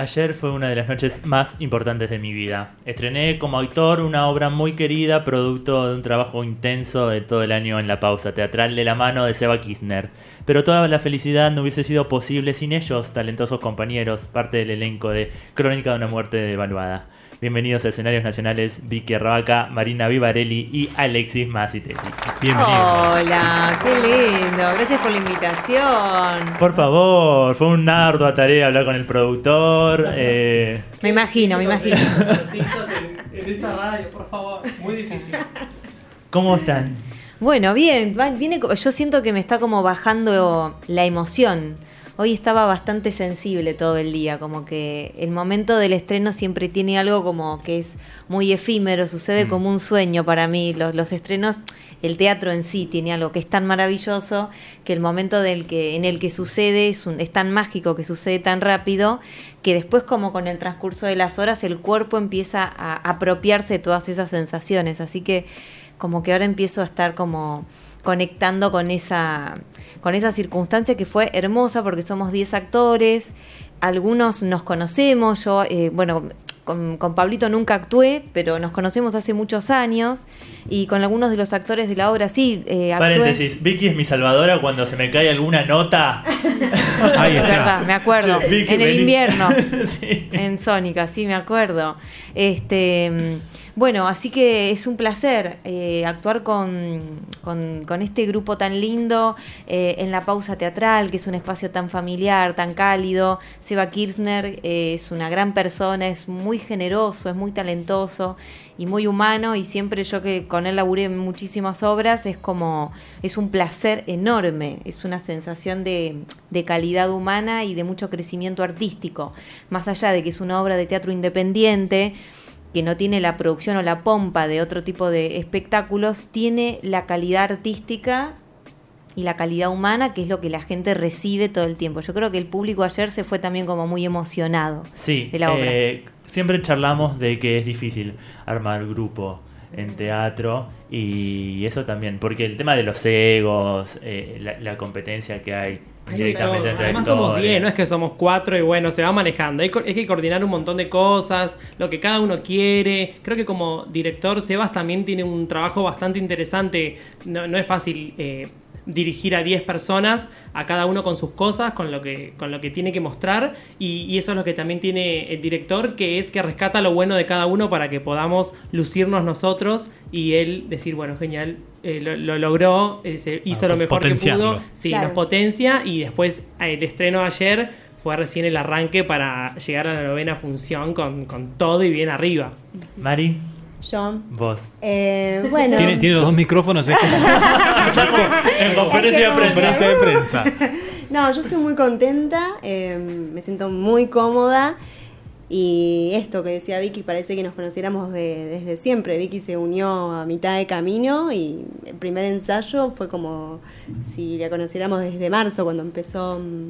Ayer fue una de las noches más importantes de mi vida. Estrené como autor una obra muy querida, producto de un trabajo intenso de todo el año en la pausa teatral de la mano de Seba Kirchner. Pero toda la felicidad no hubiese sido posible sin ellos, talentosos compañeros, parte del elenco de Crónica de una muerte devaluada. Bienvenidos a Escenarios Nacionales, Vicky Arrabaca, Marina Vivarelli y Alexis Masitelli. Bienvenidos. Hola, qué lindo. Gracias por la invitación. Por favor, fue una ardua tarea hablar con el productor. eh, Me imagino, me imagino. en esta radio, por favor. Muy difícil. ¿Cómo están? Bueno, bien, viene, yo siento que me está como bajando la emoción. Hoy estaba bastante sensible todo el día, como que el momento del estreno siempre tiene algo como que es muy efímero, sucede como un sueño para mí. Los, los estrenos, el teatro en sí tiene algo que es tan maravilloso que el momento del que, en el que sucede es, un- es tan mágico, que sucede tan rápido, que después como con el transcurso de las horas el cuerpo empieza a apropiarse de todas esas sensaciones. Así que como que ahora empiezo a estar como conectando con esa con esa circunstancia que fue hermosa porque somos 10 actores, algunos nos conocemos, yo eh, bueno, con, con Pablito nunca actué, pero nos conocemos hace muchos años y con algunos de los actores de la obra sí eh, actué. Paréntesis, Vicky es mi salvadora cuando se me cae alguna nota. Ahí Es está. verdad, me acuerdo. Vicky, en el venís. invierno. Sí. En Sónica, sí, me acuerdo. Este, bueno, así que es un placer eh, actuar con, este grupo tan lindo eh, en la pausa teatral, que es un espacio tan familiar, tan cálido. Seba Kirchner eh, es una gran persona, es muy generoso, es muy talentoso y muy humano y siempre yo que con él laburé en muchísimas obras es como es un placer enorme es una sensación de calidad humana y de mucho crecimiento artístico más allá de que es una obra de teatro independiente que no tiene la producción o la pompa de otro tipo de espectáculos tiene la calidad artística y la calidad humana, que es lo que la gente recibe todo el tiempo. Yo creo que el público ayer se fue también como muy emocionado Sí, de la obra. eh, siempre charlamos de que es difícil armar grupo en teatro y eso también, porque el tema de los egos, eh, la, la competencia que hay directamente Pero entre además somos actores. 10, no es que somos cuatro y bueno, se va manejando. Hay que coordinar un montón de cosas, lo que cada uno quiere. Creo que como director, Sebas también tiene un trabajo bastante interesante. No, no es fácil eh, dirigir a 10 personas, a cada uno con sus cosas, con lo que, con lo que tiene que mostrar. Y, y eso es lo que también tiene el director, que es que rescata lo bueno de cada uno para que podamos lucirnos nosotros y él decir, bueno, genial. eh, lo, lo logró, eh, se hizo Ah, lo mejor que pudo, Sí, Claro. nos potencia y después eh, el estreno ayer fue recién el arranque para llegar a la novena función con, con todo y bien arriba. Mari, Yo. vos. Eh, bueno. Tiene, tiene los dos micrófonos, En conferencia de prensa. conferencia de prensa. No, yo estoy muy contenta, eh, me siento muy cómoda y esto que decía Vicky parece que nos conociéramos de- desde siempre. Vicky se unió a mitad de camino y el primer ensayo fue como si la conociéramos desde marzo cuando empezó mm,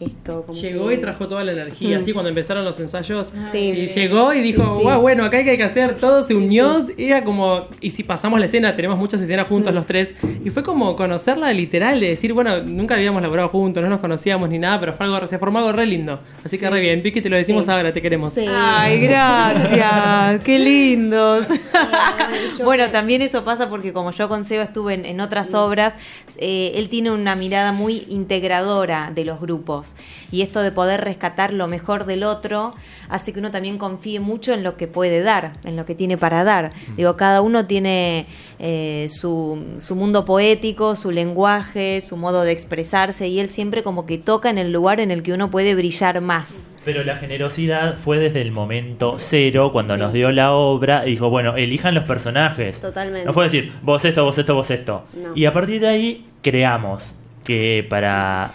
esto. como Llegó si- y trajo toda la energía, Mm. así cuando empezaron los ensayos. Sí. Y llegó y dijo, Sí, sí. wow, bueno, acá hay que hacer todo, se unió, era como, y si pasamos la escena, tenemos muchas escenas juntos los tres, y fue como conocerla literal, de decir, bueno, nunca habíamos laborado juntos, no nos conocíamos ni nada, pero fue algo, se formó algo re lindo. Así que re bien, Vicky, te lo decimos Sí. ahora, te queremos. Sí. Ay, gracias, qué lindo. bueno, también eso pasa porque como yo con Seba estuve en, en otras obras, eh, él tiene una mirada muy integradora de los grupos y esto de poder rescatar lo mejor del otro hace que uno también confíe mucho en lo que puede dar, en lo que tiene para dar. Digo, cada uno tiene eh, su, su mundo poético, su lenguaje, su modo de expresarse y él siempre como que toca en el lugar en el que uno puede brillar más. Pero la generosidad fue desde el momento cero, cuando nos dio la obra, y dijo, bueno, elijan los personajes. Totalmente. No fue decir, vos esto, vos esto, vos esto. No. Y a partir de ahí creamos que para...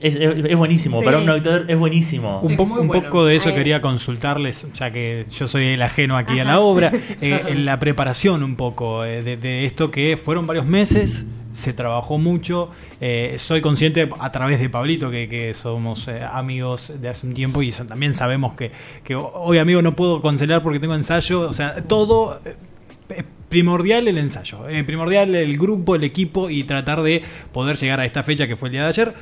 Es, es- es buenísimo, Sí. para un actor es buenísimo. Un, Es po- muy un bueno. poco de eso quería consultarles, ya que yo soy el ajeno aquí a la obra, eh, en la preparación un poco eh, de, de esto que fueron varios meses, se trabajó mucho, eh, soy consciente a través de Pablito que, que somos eh, amigos de hace un tiempo y también sabemos que, que hoy amigo no puedo cancelar porque tengo ensayo, o sea, todo... eh, es primordial el ensayo, eh, primordial el grupo, el equipo y tratar de poder llegar a esta fecha que fue el día de ayer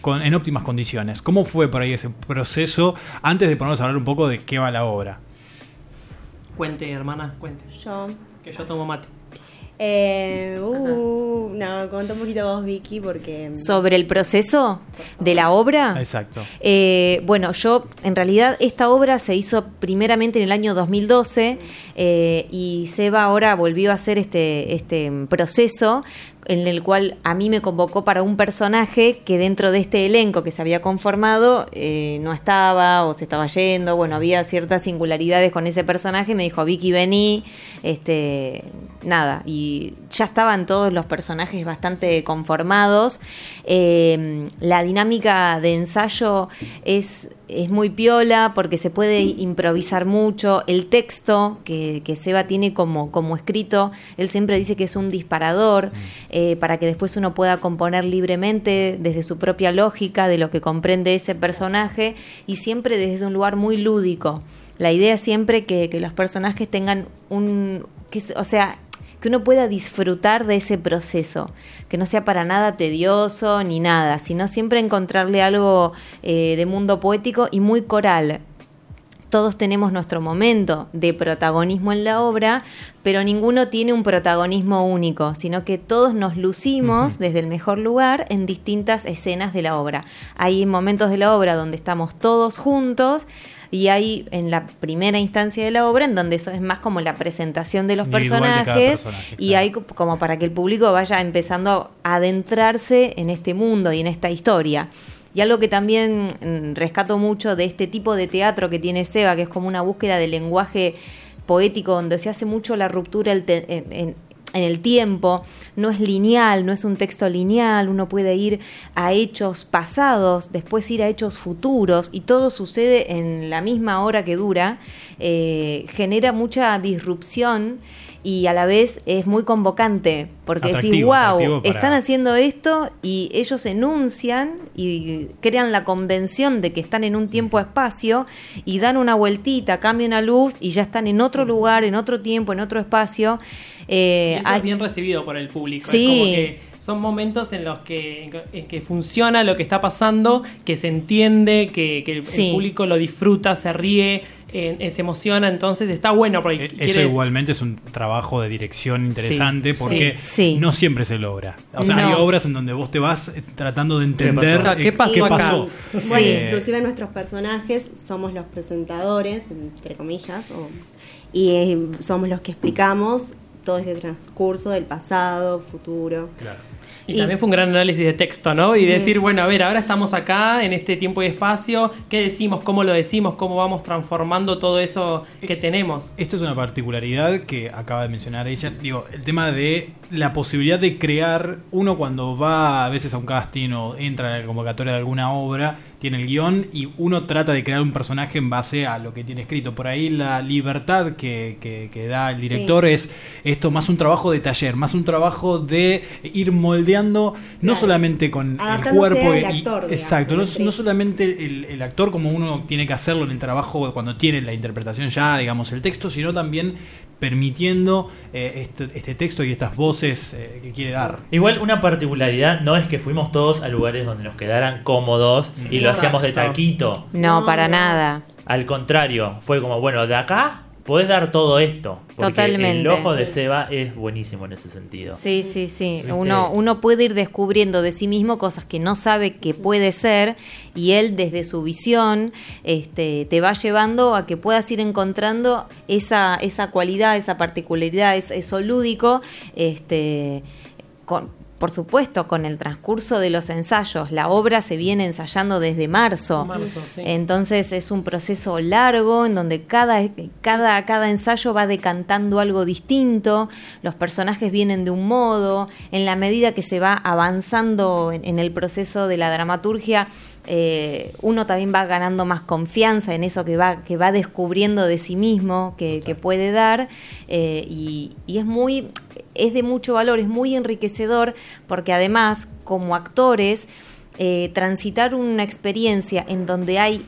con, en óptimas condiciones. ¿Cómo fue por ahí ese proceso antes de ponernos a hablar un poco de qué va la obra? Cuente, hermana, cuente. Yo. Que yo tomo mate. Eh, uh, no, cuenta un poquito vos, Vicky, porque. sobre el proceso de la obra. Exacto. Eh, bueno, yo en realidad esta obra se hizo primeramente en el año 2012 eh, y Seba ahora volvió a hacer este, este proceso en el cual a mí me convocó para un personaje que dentro de este elenco que se había conformado eh, no estaba o se estaba yendo, bueno, había ciertas singularidades con ese personaje, me dijo, Vicky, vení, este, nada, y ya estaban todos los personajes bastante conformados. Eh, la dinámica de ensayo es, es muy piola porque se puede improvisar mucho. El texto que, que Seba tiene como, como escrito, él siempre dice que es un disparador eh, para que después uno pueda componer libremente desde su propia lógica de lo que comprende ese personaje y siempre desde un lugar muy lúdico. La idea siempre que, que los personajes tengan un... Que, o sea, que uno pueda disfrutar de ese proceso, que no sea para nada tedioso ni nada, sino siempre encontrarle algo eh, de mundo poético y muy coral. Todos tenemos nuestro momento de protagonismo en la obra, pero ninguno tiene un protagonismo único, sino que todos nos lucimos desde el mejor lugar en distintas escenas de la obra. Hay momentos de la obra donde estamos todos juntos y hay en la primera instancia de la obra en donde eso es más como la presentación de los de personajes personaje, y claro. hay co- como para que el público vaya empezando a adentrarse en este mundo y en esta historia. Y algo que también mm, rescato mucho de este tipo de teatro que tiene Seba, que es como una búsqueda de lenguaje poético donde se hace mucho la ruptura en, en- en el tiempo, no es lineal, no es un texto lineal, uno puede ir a hechos pasados, después ir a hechos futuros y todo sucede en la misma hora que dura, eh, genera mucha disrupción y a la vez es muy convocante, porque decís, Atractivo, wow, atractivo para- están haciendo esto y ellos enuncian y crean la convención de que están en un tiempo-espacio y dan una vueltita, cambian una luz y ya están en otro lugar, en otro tiempo, en otro espacio. Eh, eso hay- es bien recibido por el público. Sí. Es como que son momentos en los que, en que funciona lo que está pasando, que se entiende, que, que el, público lo disfruta, se ríe, eh, eh, se emociona. Entonces está bueno porque E- Eso quieres- igualmente es un trabajo de dirección interesante Sí, porque sí, sí. no siempre se logra. O sea, No. hay obras en donde vos te vas eh, tratando de entender pasó? eh, ¿Qué pasó. Bueno, Eh, inclusive nuestros personajes somos los presentadores, entre comillas, o- y eh, somos los que explicamos todo este transcurso del pasado, futuro. Y, Y- también fue un gran análisis de texto, ¿no? Y decir, bueno, a ver, ahora estamos acá en este tiempo y espacio, ¿qué decimos? ¿Cómo lo decimos? ¿Cómo vamos transformando todo eso que tenemos? Esto es una particularidad que acaba de mencionar ella. Digo, el tema de la posibilidad de crear, uno cuando va a veces a un casting o entra a la convocatoria de alguna obra, tiene el guion y uno trata de crear un personaje en base a lo que tiene escrito. Por ahí la libertad que, que- que da el director es esto más un trabajo de taller, más un trabajo de ir moldeando, no solamente con el cuerpo. y- actor, digamos, exacto, no, no solamente el, el actor como uno tiene que hacerlo en el trabajo cuando tiene la interpretación ya, digamos, el texto, sino también permitiendo eh, este, este texto y estas voces eh, que quiere dar. Igual una particularidad no es que fuimos todos a lugares donde nos quedaran cómodos y lo hacíamos de taquito. no, para nada. Al contrario, fue como, bueno, de acá podés dar todo esto. Porque Totalmente. el ojo de Sí. Seba es buenísimo en ese sentido. Sí, sí, sí. Viste. Uno, uno puede ir descubriendo de sí mismo cosas que no sabe que puede ser y él desde su visión este, te va llevando a que puedas ir encontrando esa, esa cualidad, esa particularidad, es- eso lúdico, este, con, por supuesto, con el transcurso de los ensayos. La obra se viene ensayando desde marzo. Marzo, sí. Entonces es un proceso largo en donde cada, cada, cada ensayo va decantando algo distinto, los personajes vienen de un modo, en la medida que se va avanzando en, en el proceso de la dramaturgia, eh, uno también va ganando más confianza en eso que va, que va descubriendo de sí mismo, que, que puede dar, eh, y, y es muy, es de mucho valor, es muy enriquecedor, porque además, como actores, eh, transitar una experiencia en donde hay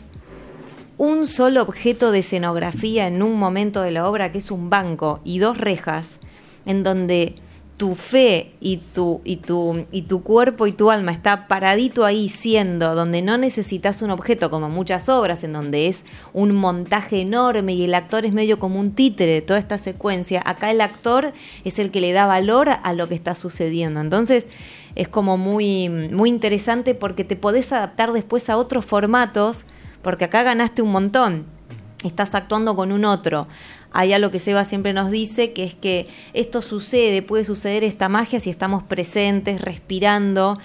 un solo objeto de escenografía en un momento de la obra, que es un banco, y dos rejas, en donde tu fe y tu, y tu, y tu cuerpo y tu alma está paradito ahí siendo, donde no necesitas un objeto como muchas obras, en donde es un montaje enorme y el actor es medio como un títere de toda esta secuencia, acá el actor es el que le da valor a lo que está sucediendo. Entonces es como muy, muy interesante porque te podés adaptar después a otros formatos, porque acá ganaste un montón estás actuando con un otro. Hay algo que Seba siempre nos dice, que es que esto sucede, puede suceder esta magia si estamos presentes, respirando,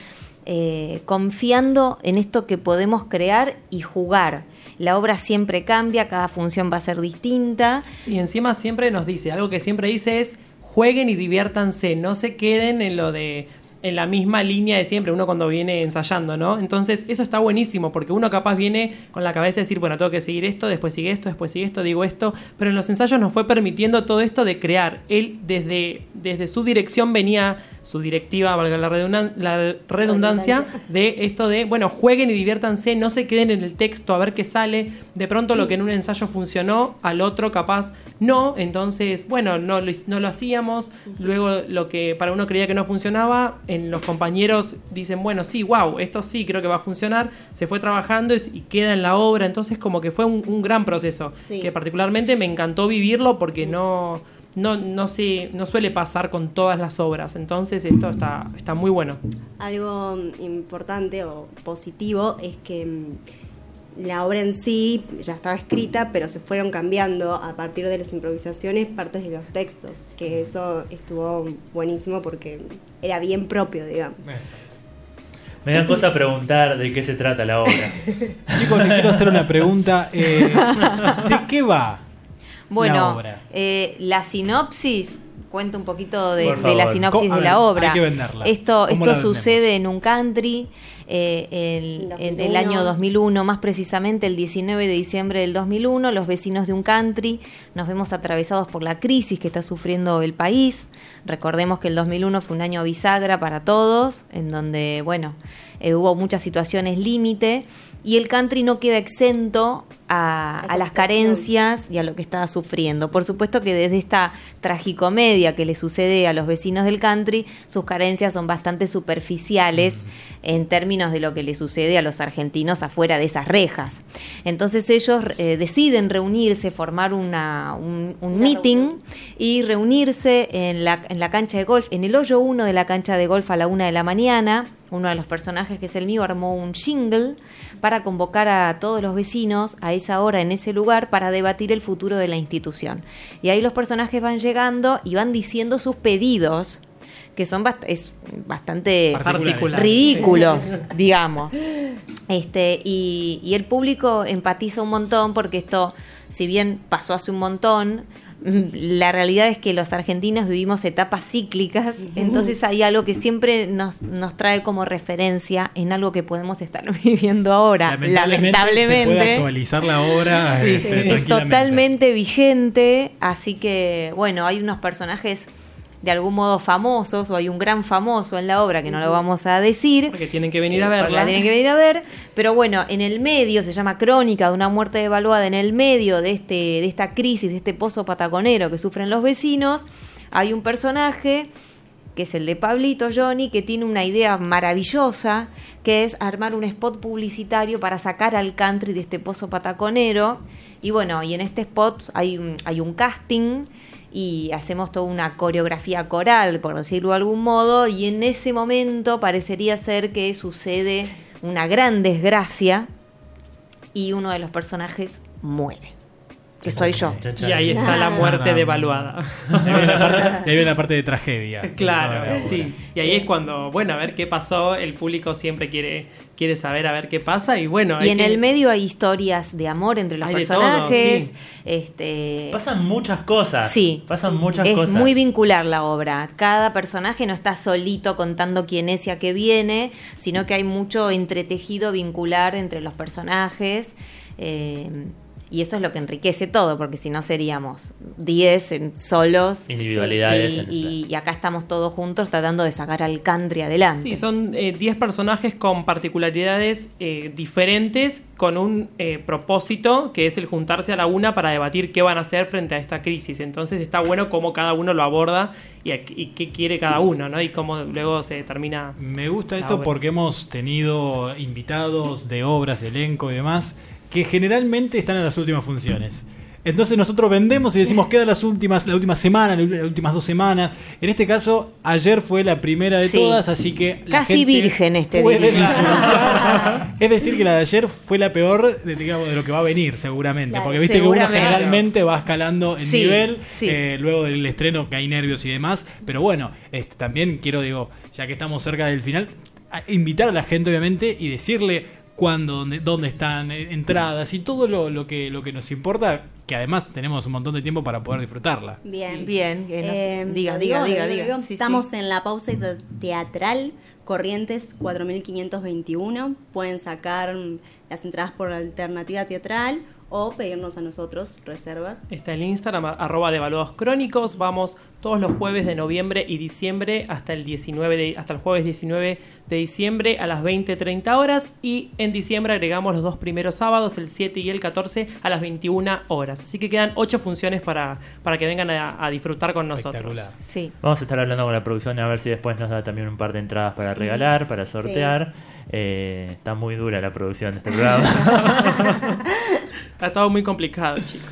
eh, confiando en esto que podemos crear y jugar. La obra siempre cambia, cada función va a ser distinta. Sí, encima siempre nos dice, algo que siempre dice es, jueguen y diviértanse, no se queden en lo de en la misma línea de siempre, uno cuando viene ensayando, ¿no? Entonces, eso está buenísimo, porque uno capaz viene con la cabeza de decir, bueno, tengo que seguir esto, después sigue esto, después sigue esto, digo esto, pero en los ensayos nos fue permitiendo todo esto de crear. Él desde, desde su dirección venía, su directiva, valga la, redundan- la redundancia, de esto de, bueno, jueguen y diviértanse, no se queden en el texto a ver qué sale. De pronto lo que en un ensayo funcionó, al otro capaz no. Entonces, bueno, no lo, no lo hacíamos. Luego lo que para uno creía que no funcionaba, en los compañeros dicen, bueno, sí, wow, esto sí creo que va a funcionar. Se fue trabajando y, y queda en la obra. Entonces como que fue un, un gran proceso. Sí. Que particularmente me encantó vivirlo porque no... No, no, se, no suele pasar con todas las obras, entonces esto está, está muy bueno. Algo mm, importante o positivo es que mm, la obra en sí ya estaba escrita, pero se fueron cambiando a partir de las improvisaciones partes de los textos, que eso estuvo buenísimo porque era bien propio, digamos. Me dan cosa preguntar de qué se trata la obra. Chicos, les quiero hacer una pregunta. eh, ¿De qué va Bueno, obra? eh, la sinopsis, cuento un poquito de, la sinopsis de la obra. hay que venderla. Esto, ¿Cómo esto sucede en un country eh, el- en el 2001. año 2001, más precisamente el 19 de diciembre del 2001. Los vecinos de un country nos vemos atravesados por la crisis que está sufriendo el país. Recordemos que el 2001 fue un año bisagra para todos, en donde, bueno, eh, hubo muchas situaciones límite y el country no queda exento a, a las carencias y a lo que estaba sufriendo. Por supuesto que desde esta tragicomedia que le sucede a los vecinos del country, sus carencias son bastante superficiales en términos de lo que le sucede a los argentinos afuera de esas rejas. Entonces ellos eh, deciden reunirse, formar una, un, un meeting y reunirse en la, en la cancha de golf, en el hoyo 1 de la cancha de golf a la una de la mañana. Uno de los personajes, que es el mío, armó un jingle para convocar a todos los vecinos a esa hora en ese lugar para debatir el futuro de la institución. Y ahí los personajes van llegando y van diciendo sus pedidos que son bast- es bastante ridículos, digamos. Este, y, y el público empatiza un montón porque esto, si bien pasó hace un montón, la realidad es que los argentinos vivimos etapas cíclicas, entonces hay algo que siempre nos, nos trae como referencia en algo que podemos estar viviendo ahora. Lamentablemente, se puede actualizar la obra Sí, este, es totalmente vigente, así que bueno, hay unos personajes de algún modo famosos o hay un gran famoso en la obra que no lo vamos a decir. Porque tienen que venir a porque verla. La tienen que venir a ver, pero bueno, en el medio se llama Crónica de una muerte devaluada en el medio de este de esta crisis, de este pozo pataconero que sufren los vecinos, hay un personaje que es el de Pablito Johnny, que tiene una idea maravillosa, que es armar un spot publicitario para sacar al country de este pozo pataconero. Y bueno, y en este spot hay un, hay un casting y hacemos toda una coreografía coral, por decirlo de algún modo, y en ese momento parecería ser que sucede una gran desgracia y uno de los personajes muere, que soy yo. Y ahí está la muerte devaluada. Ahí viene la parte, ahí viene la parte de tragedia. Claro, sí. Y ahí es cuando, bueno, a ver qué pasó, el público siempre quiere, quiere saber a ver qué pasa y bueno. Y en que- el medio hay historias de amor entre los Hay de todo, personajes. sí. este, Pasan muchas cosas. Sí. Pasan muchas es cosas. muy vincular la obra. Cada personaje no está solito contando quién es y a qué viene, sino que hay mucho entretejido vincular entre los personajes. eh, y eso es lo que enriquece todo, porque si no seríamos 10 en- solos. Individualidades Y, en- y- y acá estamos todos juntos tratando de sacar al country adelante. Sí, son eh, 10 personajes con particularidades eh, diferentes, con un eh, propósito que es el juntarse a la una para debatir qué van a hacer frente a esta crisis. Entonces está bueno cómo cada uno lo aborda y, a- y qué quiere cada uno, ¿no? Y cómo luego se determina. Me gusta esto obra. porque hemos tenido invitados de obras, elenco y demás, que generalmente están en las últimas funciones. Entonces nosotros vendemos y decimos queda las últimas, la última semana, las últimas dos semanas. En este caso, ayer fue la primera de Sí. todas, así que la Casi gente virgen este disfrutar. Es decir, que la de ayer fue la peor de, digamos, de lo que va a venir, seguramente. Claro, porque viste que uno generalmente va escalando en Sí, nivel, sí. eh, luego del estreno que hay nervios y demás. Pero bueno, este, también quiero, digo, ya que estamos cerca del final, a- invitar a la gente, obviamente, y decirle cuándo, dónde, dónde están, eh, entradas y todo lo, lo que, lo que nos importa, que además tenemos un montón de tiempo para poder disfrutarla. Bien. Bien, que nos- Eh, diga, diga, digo, diga, diga. digo. Sí, sí. Estamos en la pausa te- teatral Corrientes 4521. Pueden sacar mm, las entradas por alternativa teatral o pedirnos a nosotros reservas. Está el Instagram, arroba devaluados crónicos. Vamos todos los jueves de noviembre y diciembre hasta el 19 de, hasta el jueves 19 de diciembre a las 20-30 horas. Y en diciembre agregamos los dos primeros sábados, el 7 y el 14, a las 21 horas. Así que quedan ocho funciones para, para que vengan a, a disfrutar con nosotros. Sí. Vamos a estar hablando con la producción a ver si después nos da también un par de entradas para regalar, para sortear. Eh, está muy dura la producción de este programa. Está todo muy complicado, chicos.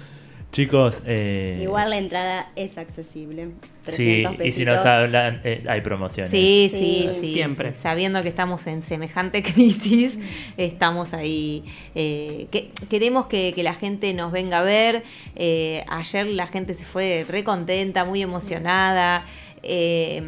Chicos, eh, Igual la entrada es accesible. sí, 300 y si nos hablan, eh, hay promociones. Sí, sí, Sí. sí. Siempre. sí. Sabiendo que estamos en semejante crisis, estamos ahí. eh, que, queremos que, que la gente nos venga a ver. Eh, ayer la gente se fue re contenta, muy emocionada. Eh,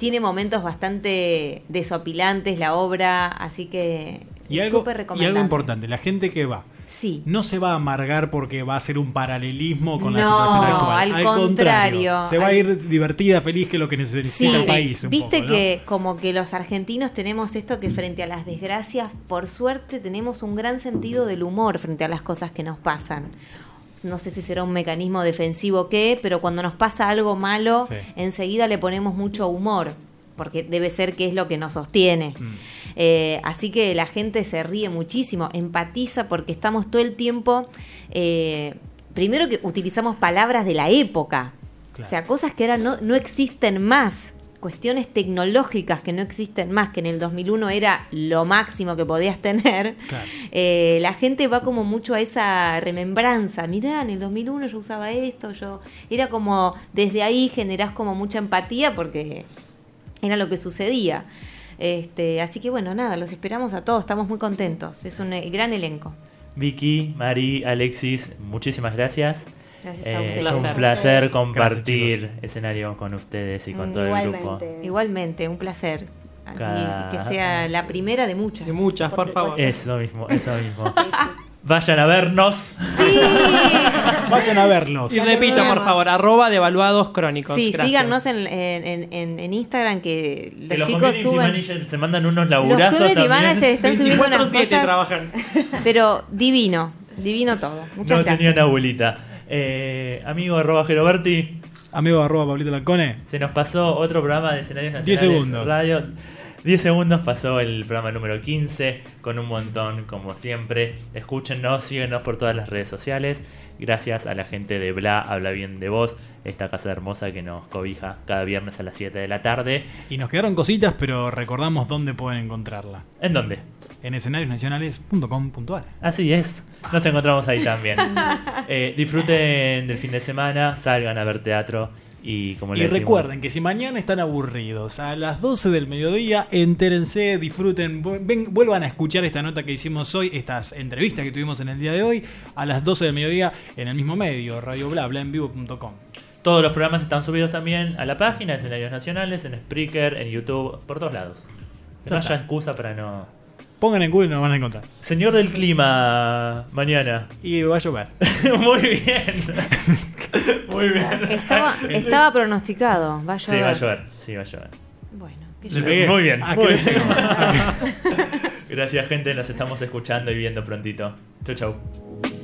tiene momentos bastante desopilantes la obra, así que Y algo, súper y algo recomendable. importante, la gente que va. Sí. No se va a amargar porque va a ser un paralelismo con la situación actual. al contrario. Se va a Al- ir divertida, feliz, que es lo que necesita Sí, el país. un viste poco, ¿no? que como que los argentinos tenemos esto que frente a las desgracias, por suerte tenemos un gran sentido del humor frente a las cosas que nos pasan. No sé si será un mecanismo defensivo o qué, pero cuando nos pasa algo malo, Sí. enseguida le ponemos mucho humor, porque debe ser que es lo que nos sostiene. Eh, así que la gente se ríe muchísimo, empatiza porque estamos todo el tiempo, eh, primero que utilizamos palabras de la época, o sea, cosas que ahora no, no existen más, cuestiones tecnológicas que no existen más, que en el 2001 era lo máximo que podías tener. Eh, la gente va como mucho a esa remembranza. Mirá, en el 2001 yo usaba esto, yo... Era como, desde ahí generás como mucha empatía porque era lo que sucedía. Este, así que bueno, nada, los esperamos a todos, estamos muy contentos. Es un eh, gran elenco. Vicky, Mari, Alexis, muchísimas gracias. Gracias a Eh, ustedes. es un Placer. compartir Gracias, escenario con ustedes y con Mm, todo el grupo. Igualmente. Un placer. Y que sea la primera de muchas. De muchas, por favor. Eso mismo, eso mismo. Vayan a vernos. Vayan a verlos. Y repito, por favor, arroba devaluados crónicos. Sí, Gracias. síganos en, en, en, en Instagram que los, Que los chicos community suben. managers se mandan unos Los laburazos community también. managers están subiendo unas 24/7 cosas. trabajan. Pero divino, divino todo. Muchas no gracias. tenía una abuelita. Eh, amigo arroba Geroberti. Amigo arroba Pablito Lancone. Se nos pasó otro programa de escenarios nacionales. 10 segundos. Radio. 10 segundos pasó el programa número 15 con un montón como siempre. Escúchenos, síguenos por todas las redes sociales. Gracias a la gente de Bla Habla Bien de Vos, esta casa hermosa que nos cobija cada viernes a las 7 de la tarde. Y nos quedaron cositas, pero recordamos dónde pueden encontrarla. ¿En dónde? En escenariosnacionales.com.ar. Así es, nos encontramos ahí también. Eh, disfruten del fin de semana, salgan a ver teatro y como Y les decimos, recuerden que si mañana están aburridos, a las 12 del mediodía, entérense, disfruten, ven- vuelvan a escuchar esta nota que hicimos hoy, estas entrevistas que tuvimos en el día de hoy, a las 12 del mediodía en el mismo medio, Radio Bla, blaenvivo.com. Todos los programas están subidos también a la página de Escenarios Nacionales, en Spreaker, en YouTube, por todos lados. No haya excusa para no... Pongan en Google y nos van a encontrar. Señor del clima, mañana. Y va a llover. Muy bien. Muy bien. Estaba, estaba pronosticado. Va a Sí, llover. va a llover. Sí, va a llover. Bueno, Le pegué. Muy bien. Ah, muy bien. Ah, Gracias, gente. Nos estamos escuchando y viendo prontito. Chau, chau.